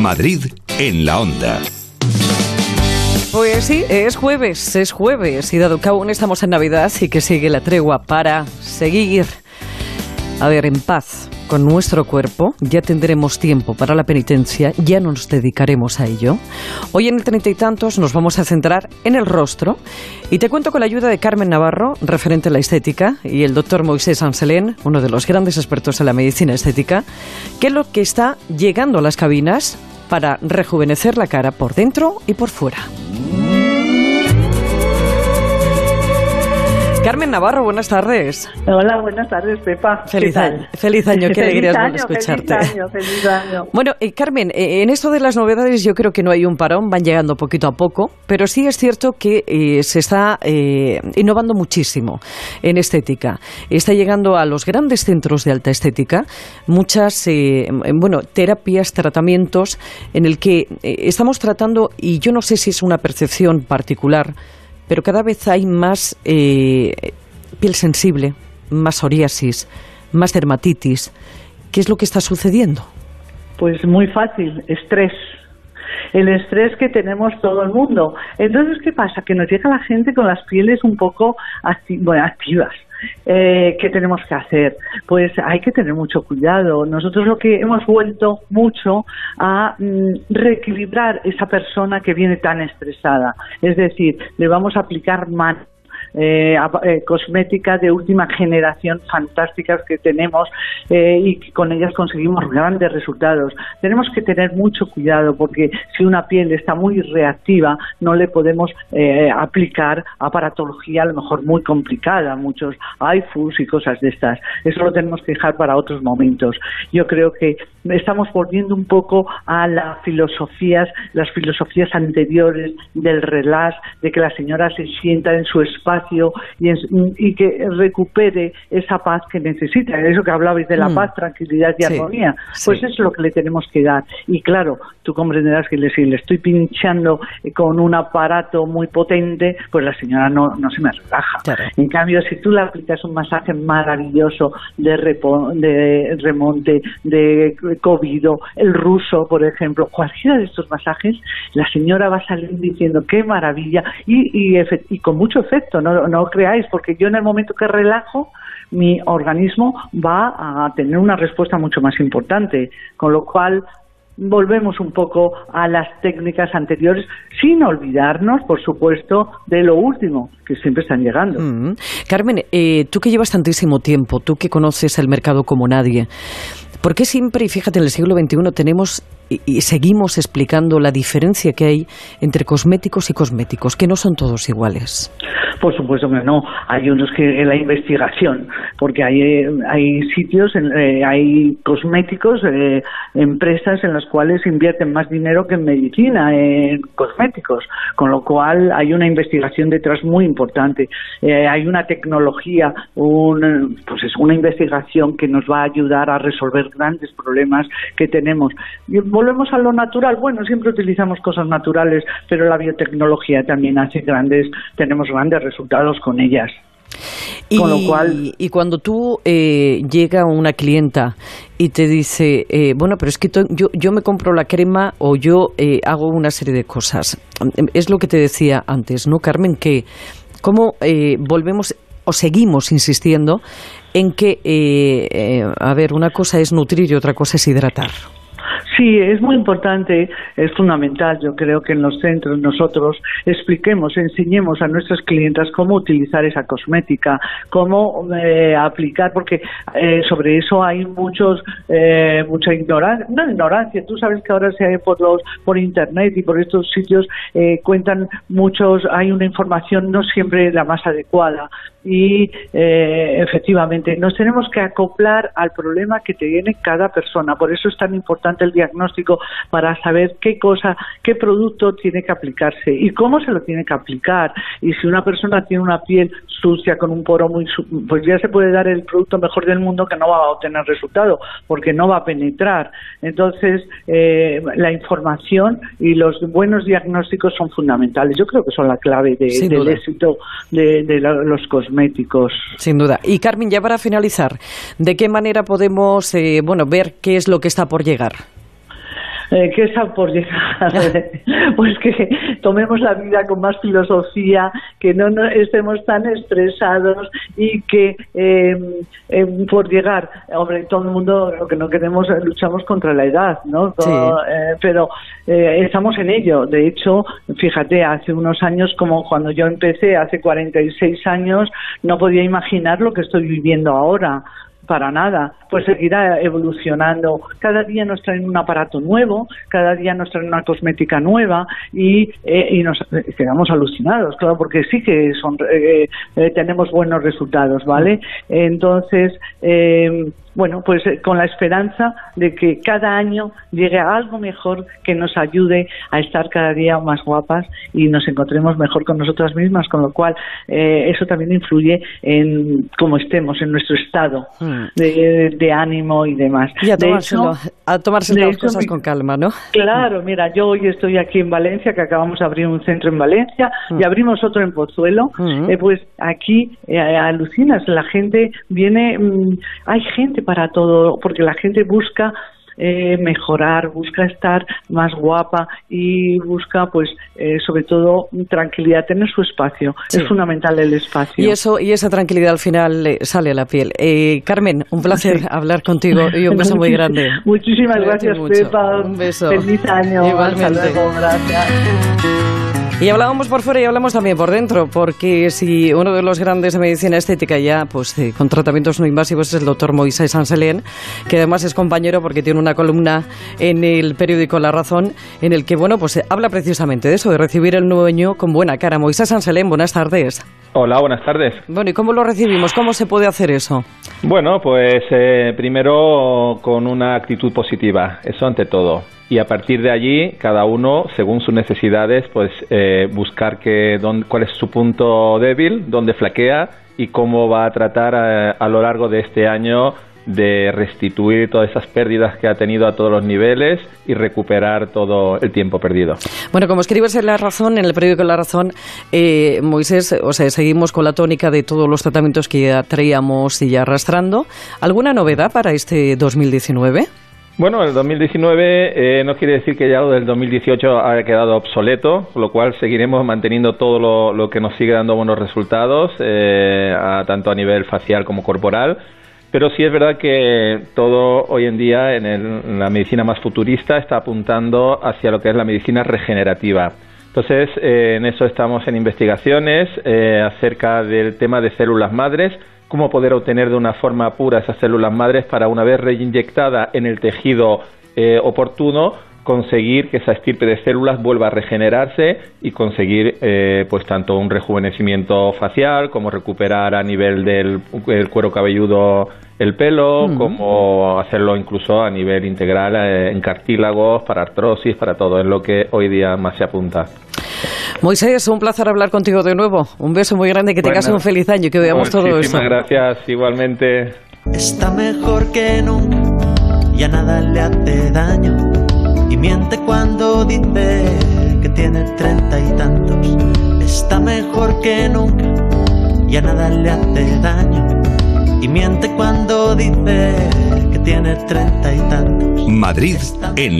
Madrid en la onda. Pues sí, es jueves, es jueves y dado que aún estamos en Navidad y que sigue la tregua para seguir, a ver, en paz con nuestro cuerpo, ya tendremos tiempo para la penitencia, ya nos dedicaremos a ello. Hoy en el treinta y tantos nos vamos a centrar en el rostro y te cuento con la ayuda de Carmen Navarro, referente a la estética, y el doctor Moisés Anselén, uno de los grandes expertos en la medicina estética, qué es lo que está llegando a las cabinas para rejuvenecer la cara por dentro y por fuera. Carmen Navarro, buenas tardes. Hola, buenas tardes, Pepa. Feliz año, feliz año, qué alegría escucharte. Feliz año, feliz año. Bueno, eh, Carmen, eh, en esto de las novedades yo creo que no hay un parón, van llegando poquito a poco, pero sí es cierto que eh, se está innovando muchísimo en estética. Está llegando a los grandes centros de alta estética muchas, bueno, terapias, tratamientos en el que estamos tratando, y yo no sé si es una percepción particular, pero cada vez hay más eh, piel sensible, más psoriasis, más dermatitis. ¿Qué es lo que está sucediendo? Pues muy fácil, estrés. El estrés que tenemos todo el mundo. Entonces, ¿qué pasa? Que nos llega la gente con las pieles un poco activas eh, ¿Qué tenemos que hacer? Pues hay que tener mucho cuidado. Nosotros lo que hemos vuelto mucho a mm, reequilibrar esa persona que viene tan estresada. Es decir, le vamos a aplicar más eh, eh, cosmética de última generación fantásticas que tenemos eh, y con ellas conseguimos grandes resultados. Tenemos que tener mucho cuidado porque si una piel está muy reactiva no le podemos eh, aplicar aparatología a lo mejor muy complicada, muchos iFus y cosas de estas. Eso lo tenemos que dejar para otros momentos. Yo creo que estamos volviendo un poco a las filosofías, las filosofías anteriores del relax, de que la señora se sienta en su espacio y, que recupere esa paz que necesita. Eso que hablabais de la mm. paz, tranquilidad y armonía, pues eso es lo que le tenemos que dar. Y claro, tú comprenderás que si le estoy pinchando con un aparato muy potente, pues la señora no, no se me relaja. En cambio, si tú le aplicas un masaje maravilloso de, de remonte, de COVID, el ruso, por ejemplo, cualquiera de estos masajes, la señora va a salir diciendo qué maravilla y, y, y con mucho efecto, ¿no? No, creáis, porque yo en el momento que relajo, mi organismo va a tener una respuesta mucho más importante, con lo cual volvemos un poco a las técnicas anteriores, sin olvidarnos, por supuesto, de lo último, que siempre están llegando. Mm. Carmen, eh, tú que llevas tantísimo tiempo, tú que conoces el mercado como nadie, ¿por qué siempre, y fíjate, en el siglo XXI tenemos y, seguimos explicando la diferencia que hay entre cosméticos y cosméticos, que no son todos iguales. Por supuesto que no. Hay unos que en la investigación, porque hay, hay sitios, eh, hay cosméticos, eh, empresas en las cuales invierten más dinero que en medicina, en cosméticos, con lo cual hay una investigación detrás muy importante. Eh, hay una tecnología, un, pues es una investigación que nos va a ayudar a resolver grandes problemas que tenemos volvemos a lo natural. Bueno, siempre utilizamos cosas naturales, pero la biotecnología también hace grandes, tenemos grandes resultados con ellas. Y, con lo cual... y cuando tú eh, llega una clienta y te dice, eh, bueno, pero es que yo, yo me compro la crema o yo eh, hago una serie de cosas. Es lo que te decía antes, ¿no, Carmen? Que cómo eh, volvemos seguimos insistiendo en que, a ver, una cosa es nutrir y otra cosa es hidratar. Sí, es muy importante, es fundamental. Yo creo que en los centros nosotros expliquemos, enseñemos a nuestras clientas cómo utilizar esa cosmética, cómo eh, aplicar, porque eh, sobre eso hay muchos, eh, mucha ignorancia, no ignorancia. Tú sabes que ahora se hay por los, por internet y por estos sitios cuentan muchos, hay una información no siempre la más adecuada y efectivamente nos tenemos que acoplar al problema que tiene cada persona. Por eso es tan importante el diagnóstico para saber qué cosa, qué producto tiene que aplicarse y cómo se lo tiene que aplicar. Y si una persona tiene una piel sucia con un poro muy, pues ya se puede dar el producto mejor del mundo que no va a obtener resultado porque no va a penetrar. Entonces, eh, la información y los buenos diagnósticos son fundamentales. Yo creo que son la clave del éxito de, los cosméticos. Sin duda. Y Carmen, ya para finalizar, ¿de qué manera podemos, eh, bueno, ver qué es lo que está por llegar? Eh, ¿Qué está por llegar? pues que tomemos la vida con más filosofía, que no, estemos tan estresados y que eh, eh, por llegar, hombre, todo el mundo lo que no queremos, luchamos contra la edad, ¿no? pero estamos en ello. De hecho, fíjate, hace unos años, como cuando yo empecé, hace 46 años, no podía imaginar lo que estoy viviendo ahora para nada, pues seguirá evolucionando. Cada día nos traen un aparato nuevo, cada día nos traen una cosmética nueva y, eh, nos quedamos alucinados, claro, porque sí que son, eh, eh, tenemos buenos resultados, ¿vale? Entonces, bueno, pues eh, con la esperanza de que cada año llegue algo mejor que nos ayude a estar cada día más guapas y nos encontremos mejor con nosotras mismas, con lo cual eh, eso también influye en cómo estemos, en nuestro estado hmm. de, ánimo y demás. Y a tomárselo, a tomarse las cosas con calma, ¿no? Claro, mira, yo hoy estoy aquí en Valencia, que acabamos de abrir un centro en Valencia y hmm. abrimos otro en Pozuelo, hmm. eh, pues aquí alucinas, la gente viene, mm, hay gente para todo, porque la gente busca eh, mejorar, busca estar más guapa y busca, pues, eh, sobre todo, tranquilidad, tener su espacio. Es fundamental el espacio. Y eso y esa tranquilidad al final sale a la piel. Eh, Carmen, un placer hablar contigo y un beso muy grande. Muchísimas gracias, Pepa. Un beso. Feliz año. Igualmente. Gracias. Y hablábamos por fuera y hablamos también por dentro, porque si uno de los grandes de medicina estética ya, pues eh, con tratamientos no invasivos es el doctor Moisés Sanselén, que además es compañero porque tiene una columna en el periódico La Razón, en el que, bueno, pues habla precisamente de eso, de recibir el nuevo año con buena cara. Moisés Sanselén, buenas tardes. Hola, buenas tardes. Bueno, ¿y cómo lo recibimos? ¿Cómo se puede hacer eso? Bueno, pues eh, primero con una actitud positiva, eso ante todo y a partir de allí cada uno según sus necesidades pues eh, buscar que, cuál es su punto débil dónde flaquea y cómo va a tratar a, a, lo largo de este año de restituir todas esas pérdidas que ha tenido a todos los niveles y recuperar todo el tiempo perdido. Bueno, como escribes en La Razón, en el periódico La Razón, eh, Moisés, o sea, seguimos con la tónica de todos los tratamientos que ya traíamos y ya arrastrando. ¿Alguna novedad para este 2019? Bueno, el 2019 eh, no quiere decir que ya lo del 2018 haya quedado obsoleto, con lo cual seguiremos manteniendo todo lo, que nos sigue dando buenos resultados, eh, tanto a nivel facial como corporal. Pero sí es verdad que todo hoy en día en, la medicina más futurista está apuntando hacia lo que es la medicina regenerativa. Entonces, eh, en eso estamos en investigaciones acerca del tema de células madres, cómo poder obtener de una forma pura esas células madres para una vez reinyectada en el tejido eh, oportuno conseguir que esa estirpe de células vuelva a regenerarse y conseguir eh, pues tanto un rejuvenecimiento facial como recuperar a nivel del cuero cabelludo el pelo, como hacerlo incluso a nivel integral eh, en cartílagos, para artrosis, para todo, es lo que hoy día más se apunta. Moisés, un placer hablar contigo de nuevo. Un beso muy grande, que tengas un feliz año y que veamos todo esto. Muchísimas gracias, igualmente. Está mejor que nunca, ya nada le hace daño. Y miente cuando dice que tiene treinta y tantos. Está mejor que nunca, ya nada le hace daño. Y miente cuando dice que tiene treinta y tantos. Madrid en